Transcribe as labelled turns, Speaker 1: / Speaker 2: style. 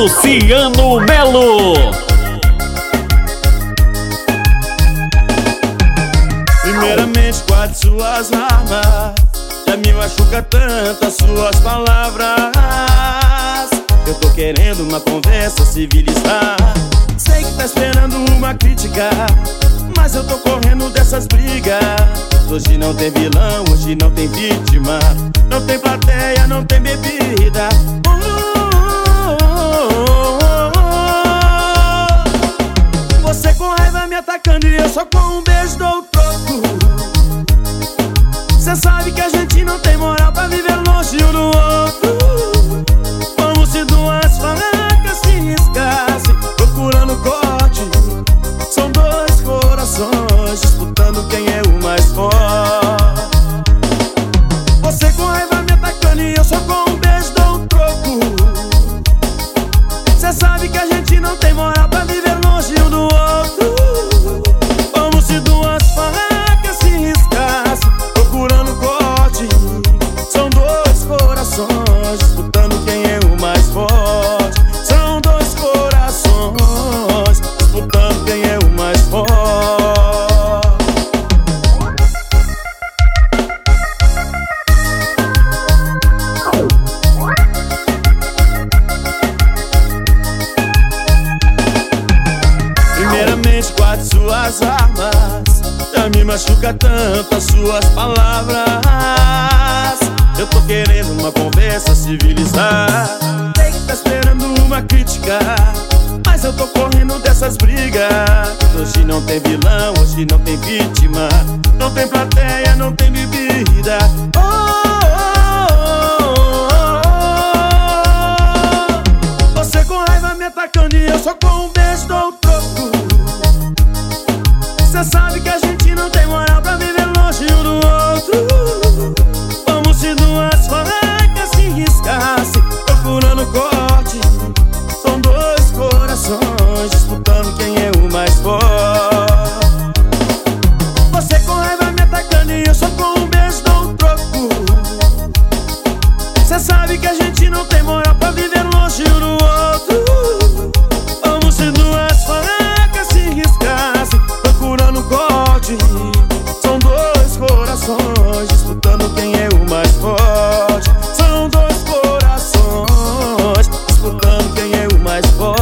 Speaker 1: Luciano Melo.
Speaker 2: Primeiramente guarde suas armas Já me machuca tanto as suas palavras. Eu tô querendo uma conversa civilizada. Sei que tá esperando uma crítica Mas eu tô correndo dessas brigas. Hoje não tem vilão, hoje não tem vítima. Não tem plateia, não tem bebida. Você atacando e eu só com um beijo dou Guarde suas armas Já me machuca tanto as suas palavras. Eu tô querendo uma conversa civilizada. Sei que tá esperando uma crítica Mas eu tô correndo dessas brigas. Hoje não tem vilão, hoje não tem vítima. Não tem plateia, não sabe que a gente não tem moral pra viver longe um do outro. Vamos ser duas facas se riscasse, procurando um corte. São dois corações disputando quem é o mais forte. São dois corações disputando quem é o mais forte.